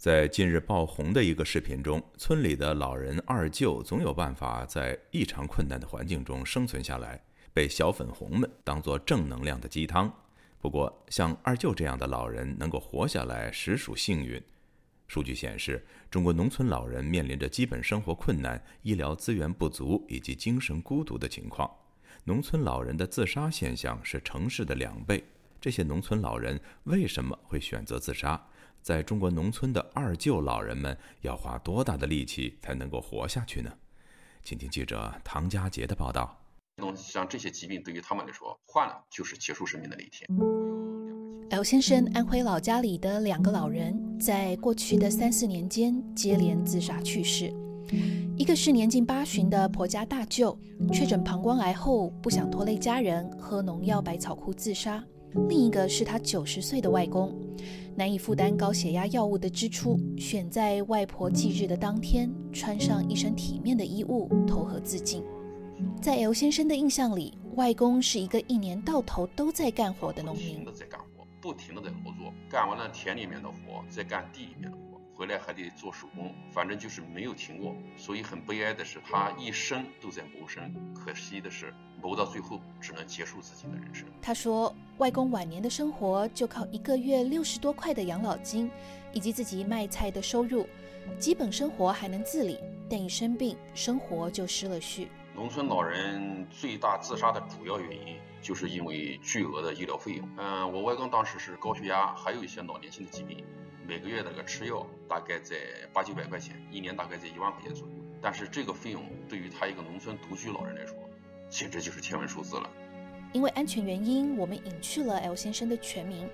在近日爆红的一个视频中，村里的老人二舅总有办法在异常困难的环境中生存下来，被小粉红们当作正能量的鸡汤。不过，像二舅这样的老人能够活下来，实属幸运。数据显示，中国农村老人面临着基本生活困难、医疗资源不足以及精神孤独的情况。农村老人的自杀现象是城市的两倍。这些农村老人为什么会选择自杀？在中国农村的二舅老人们要花多大的力气才能够活下去呢？请听记者唐佳杰的报道。像这些疾病对于他们来说，患了就是结束生命的那一天。L 先生安徽老家里的两个老人。在过去的三四年间，接连自杀去世。一个是年近八旬的婆家大舅，确诊膀胱癌后不想拖累家人，喝农药百草枯自杀；另一个是他九十岁的外公，难以负担高血压药物的支出，选在外婆忌日的当天，穿上一身体面的衣物投河自尽。在 L 先生的印象里，外公是一个一年到头都在干活的农民。不停的在合作，干完了田里面的活，再干地里面的活，回来还得做手工，反正就是没有停过。所以很悲哀的是，他一生都在谋生，可惜的是，谋到最后只能结束自己的人生。他说，外公晚年的生活就靠一个月六十多块的养老金，以及自己卖菜的收入，基本生活还能自理，但一生病，生活就失了序。农村老人最大自杀的主要原因。就是因为巨额的医疗费用。嗯，我外公当时是高血压，还有一些老年性的疾病，每个月那个吃药大概在八九百块钱，一年大概在一万块钱左右。但是这个费用对于他一个农村独居老人来说，简直就是天文数字了。因为安全原因，我们隐去了 L 先生的全名。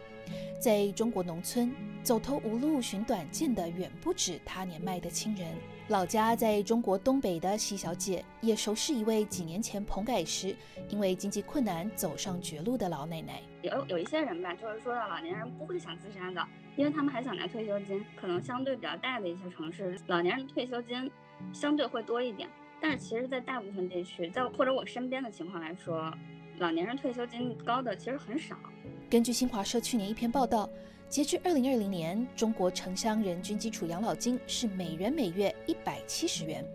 在中国农村，走投无路寻短见的远不止他年迈的亲人。老家在中国东北的西小姐也熟识一位几年前棚改时因为经济困难走上绝路的老奶奶。有有一些人吧，就是说老年人不会想自杀的，因为他们还想拿退休金。可能相对比较大的一些城市，老年人退休金相对会多一点。但是其实，在大部分地区，在或者我身边的情况来说，老年人退休金高的其实很少。根据新华社去年一篇报道。截至二零二零年，中国城乡人均基础养老金是每人每月一百七十元，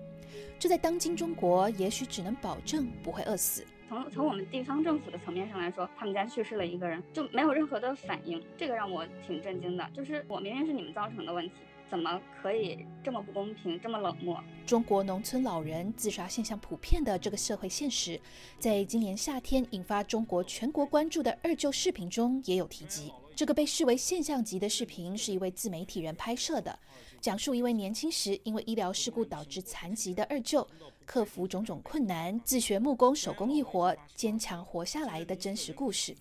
这在当今中国也许只能保证不会饿死。从从我们地方政府的层面上来说，他们家去世了一个人，就没有任何的反应，这个让我挺震惊的。就是我明明是你们造成的问题。怎么可以这么不公平，这么冷漠？中国农村老人自杀现象普遍的这个社会现实，在今年夏天引发中国全国关注的二舅视频中也有提及。这个被视为现象级的视频是一位自媒体人拍摄的，讲述一位年轻时因为医疗事故导致残疾的二舅，克服种种困难，自学木工手工艺活，坚强活下来的真实故事。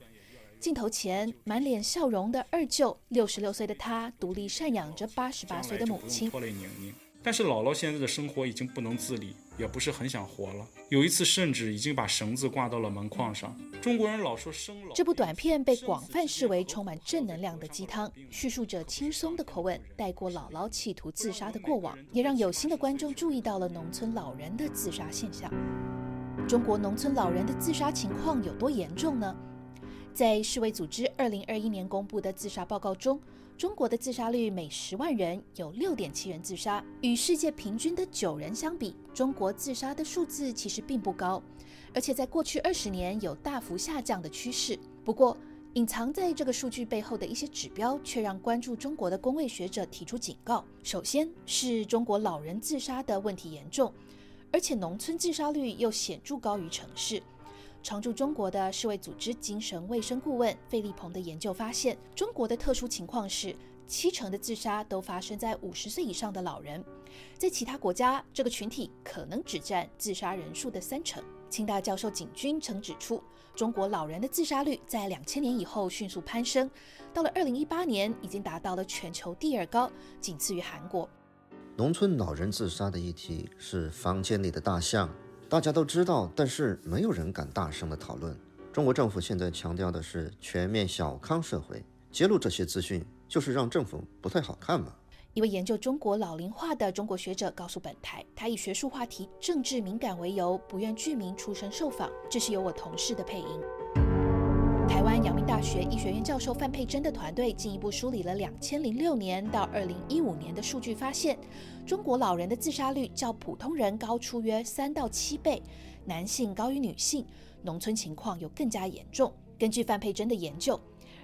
镜头前满脸笑容的二舅，六十六岁的他独立赡养着八十八岁的母亲。拖累年龄，但是姥姥现在的生活已经不能自理，也不是很想活了。有一次甚至已经把绳子挂到了门框上。中国人老说生老。这部短片被广泛视为充满正能量的鸡汤，叙述者轻松的口吻带过姥姥企图自杀的过往，也让有心的观众注意到了农村老人的自杀现象。中国农村老人的自杀情况有多严重呢？在世卫组织2021年公布的自杀报告中，中国的自杀率每十万人有6.7人自杀，与世界平均的九人相比，中国自杀的数字其实并不高，而且在过去二十年有大幅下降的趋势。不过，隐藏在这个数据背后的一些指标，却让关注中国的公卫学者提出警告：首先是中国老人自杀的问题严重，而且农村自杀率又显著高于城市。常驻中国的世卫组织精神卫生顾问费利鹏的研究发现，中国的特殊情况是七成的自杀都发生在五十岁以上的老人，在其他国家，这个群体可能只占自杀人数的三成。清大教授景军曾指出，中国老人的自杀率在两千年以后迅速攀升，到了二零一八年已经达到了全球第二高，仅次于韩国。农村老人自杀的议题是房间里的大象。大家都知道，但是没有人敢大声的讨论。中国政府现在强调的是全面小康社会，揭露这些资讯就是让政府不太好看嘛。一位研究中国老龄化的中国学者告诉本台，他以学术话题政治敏感为由，不愿居民出声受访。这是由我同事的配音。台湾杨学医学院教授范佩珍的团队进一步梳理了两千零六年到二零一五年的数据，发现中国老人的自杀率较普通人高出约三到七倍，男性高于女性，农村情况又更加严重。根据范佩珍的研究。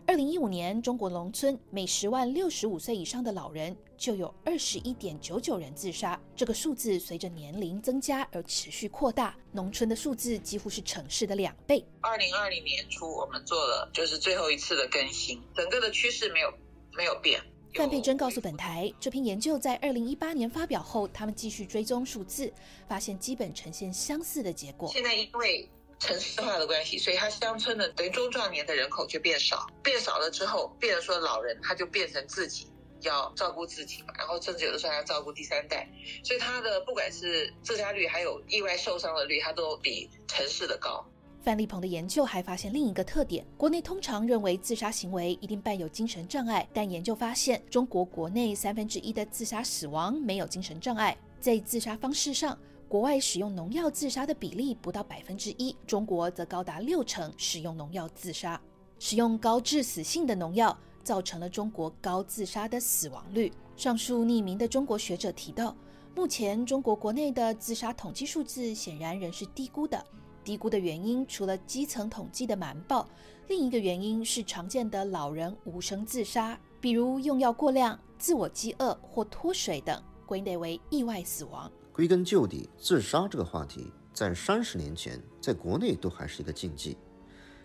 二零一五年，中国农村每十万六十五岁以上的老人就有二十一点九九人自杀。这个数字随着年龄增加而持续扩大，农村的数字几乎是城市的两倍。二零二零年初，我们做了就是最后一次的更新，整个的趋势没有没有变。范佩珍告诉本台，这篇研究在二零一八年发表后，他们继续追踪数字，发现基本呈现相似的结果。现在因为城市化的关系，所以他乡村的等于中壮年的人口就变少，变少了之后，变成说老人他就变成自己要照顾自己，然后甚至有的时候还要照顾第三代，所以他的不管是自杀率还有意外受伤的率，他都比城市的高。范立鹏的研究还发现另一个特点：国内通常认为自杀行为一定伴有精神障碍，但研究发现，中国国内三分之一的自杀死亡没有精神障碍，在自杀方式上。国外使用农药自杀的比例不到百分之一，中国则高达六成使用农药自杀。使用高致死性的农药，造成了中国高自杀的死亡率。上述匿名的中国学者提到，目前中国国内的自杀统计数字显然仍是低估的。低估的原因除了基层统计的瞒报，另一个原因是常见的老人无声自杀，比如用药过量、自我饥饿或脱水等，归类为意外死亡。归根究底，自杀这个话题在三十年前在国内都还是一个禁忌，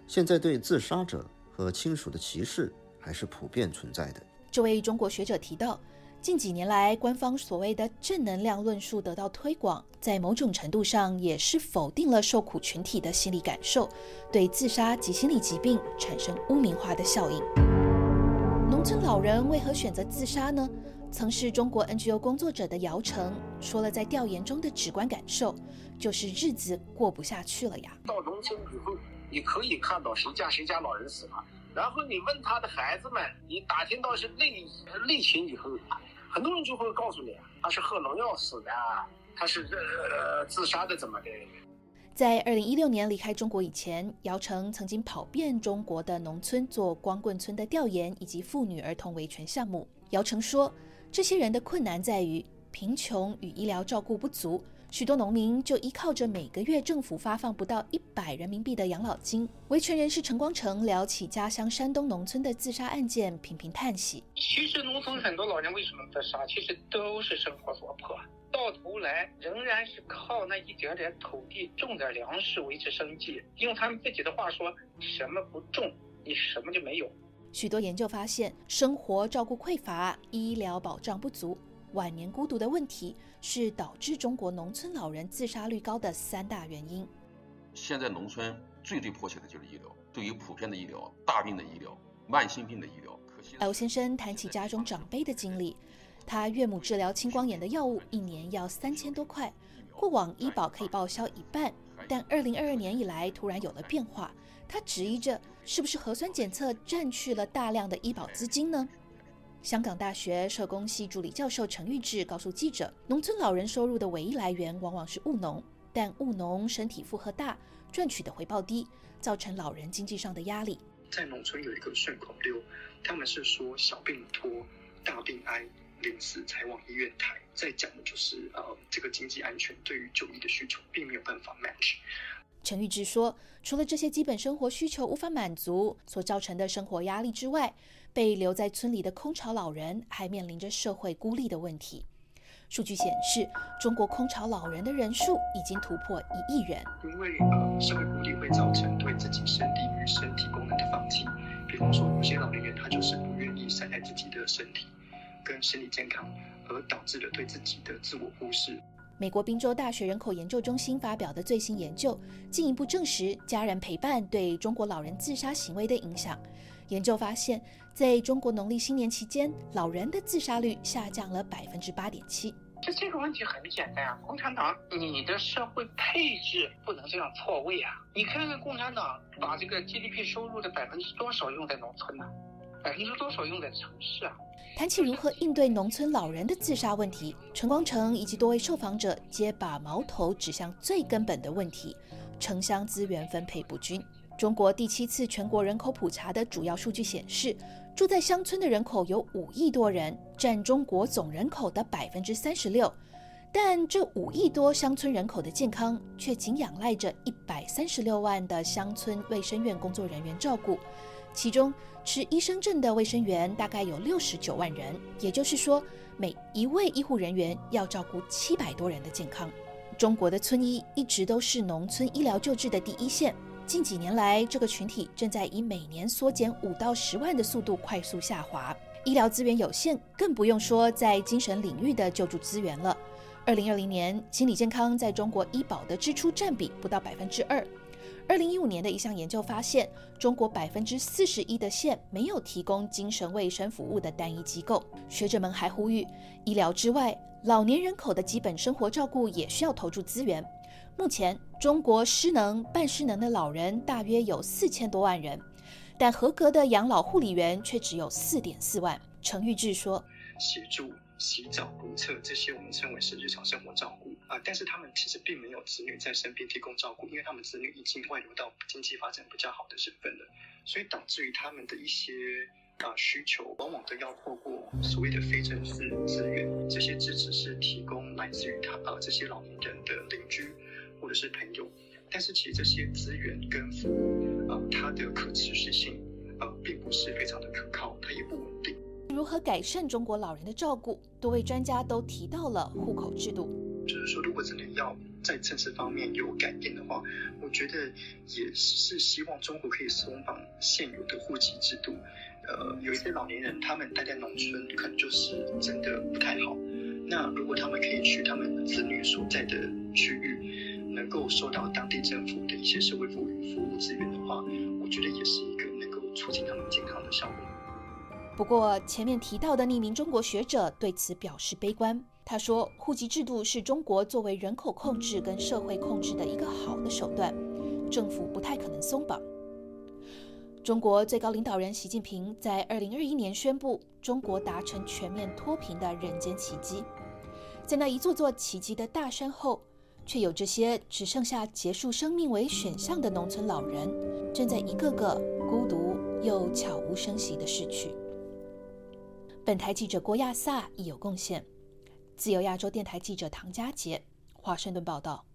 现在对自杀者和亲属的歧视还是普遍存在的。这位中国学者提到，近几年来，官方所谓的正能量论述得到推广，在某种程度上也是否定了受苦群体的心理感受，对自杀及心理疾病产生污名化的效应。农村老人为何选择自杀呢？曾是中国 NGO 工作者的姚成说了，在调研中的直观感受就是日子过不下去了呀。到农村以后，你可以看到谁家谁家老人死了，然后你问他的孩子们，你打听到是类类群以后，很多人就会告诉你，他是喝农药死的，他是呃自杀的，怎么的。在二零一六年离开中国以前，姚成曾经跑遍中国的农村做光棍村的调研以及妇女儿童维权项目。姚成说。这些人的困难在于贫穷与医疗照顾不足，许多农民就依靠着每个月政府发放不到一百人民币的养老金。维权人士陈光诚聊起家乡山东农村的自杀案件，频频叹息。其实农村很多老人为什么自杀，其实都是生活所迫，到头来仍然是靠那一点点土地种点粮食维持生计。用他们自己的话说，什么不种，你什么就没有。许多研究发现，生活照顾匮乏、医疗保障不足、晚年孤独的问题，是导致中国农村老人自杀率高的三大原因。现在农村最最迫切的就是医疗，对于普遍的医疗、大病的医疗、慢性病的医疗。，L 先生谈起家中长辈的经历，他岳母治疗青光眼的药物一年要三千多块，过往医保可以报销一半，但二零二二年以来突然有了变化。他质疑着，是不是核酸检测占去了大量的医保资金呢？香港大学社工系助理教授陈玉志告诉记者，农村老人收入的唯一来源往往是务农，但务农身体负荷大，赚取的回报低，造成老人经济上的压力。在农村有一个顺口溜，他们是说小病拖，大病挨，临死才往医院抬，再讲的就是呃这个经济安全对于就医的需求并没有办法 match。陈玉芝说：“除了这些基本生活需求无法满足所造成的生活压力之外，被留在村里的空巢老人还面临着社会孤立的问题。数据显示，中国空巢老人的人数已经突破一亿人。因为呃，社会孤立会造成对自己身体与身体功能的放弃。比方说，有些老年人他就是不愿意善待自己的身体跟心理健康，而导致了对自己的自我忽视。”美国宾州大学人口研究中心发表的最新研究，进一步证实家人陪伴对中国老人自杀行为的影响。研究发现，在中国农历新年期间，老人的自杀率下降了百分之八点七。就这个问题很简单啊，共产党，你的社会配置不能这样错位啊！你看看共产党把这个 GDP 收入的百分之多少用在农村呢？百分之多少用在城市啊？谈起如何应对农村老人的自杀问题，陈光诚以及多位受访者皆把矛头指向最根本的问题：城乡资源分配不均。中国第七次全国人口普查的主要数据显示，住在乡村的人口有五亿多人，占中国总人口的百分之三十六。但这五亿多乡村人口的健康，却仅仰赖着一百三十六万的乡村卫生院工作人员照顾，其中持医生证的卫生员大概有六十九万人，也就是说，每一位医护人员要照顾七百多人的健康。中国的村医一直都是农村医疗救治的第一线，近几年来，这个群体正在以每年缩减五到十万的速度快速下滑，医疗资源有限，更不用说在精神领域的救助资源了。二零二零年，心理健康在中国医保的支出占比不到百分之二。二零一五年的一项研究发现，中国百分之四十一的县没有提供精神卫生服务的单一机构。学者们还呼吁，医疗之外，老年人口的基本生活照顾也需要投注资源。目前，中国失能、半失能的老人大约有四千多万人，但合格的养老护理员却只有四点四万。程玉志说：“协助。”洗澡、如厕这些我们称为是日常生活照顾啊，但是他们其实并没有子女在身边提供照顾，因为他们子女已经外流到经济发展比较好的省份了，所以导致于他们的一些啊需求，往往都要透过所谓的非正式资源，这些支持是提供来自于他啊这些老年人的邻居或者是朋友，但是其实这些资源跟服务啊，它的可持续性啊并不是非常的可靠，它也不稳定。如何改善中国老人的照顾？多位专家都提到了户口制度。就是说，如果真的要在政治方面有改变的话，我觉得也是希望中国可以松绑现有的户籍制度。呃，有一些老年人，他们待在农村，可能就是真的不太好。那如果他们可以去他们子女所在的区域，能够受到当地政府的一些社会服务服务资源的话，我觉得也是一个能够促进他们健康的效果。不过，前面提到的匿名中国学者对此表示悲观。他说：“户籍制度是中国作为人口控制跟社会控制的一个好的手段，政府不太可能松绑。”中国最高领导人习近平在二零二一年宣布，中国达成全面脱贫的人间奇迹。在那一座座奇迹的大山后，却有这些只剩下结束生命为选项的农村老人，正在一个个孤独又悄无声息地逝去。本台记者郭亚萨亦有贡献。自由亚洲电台记者唐佳杰，华盛顿报道。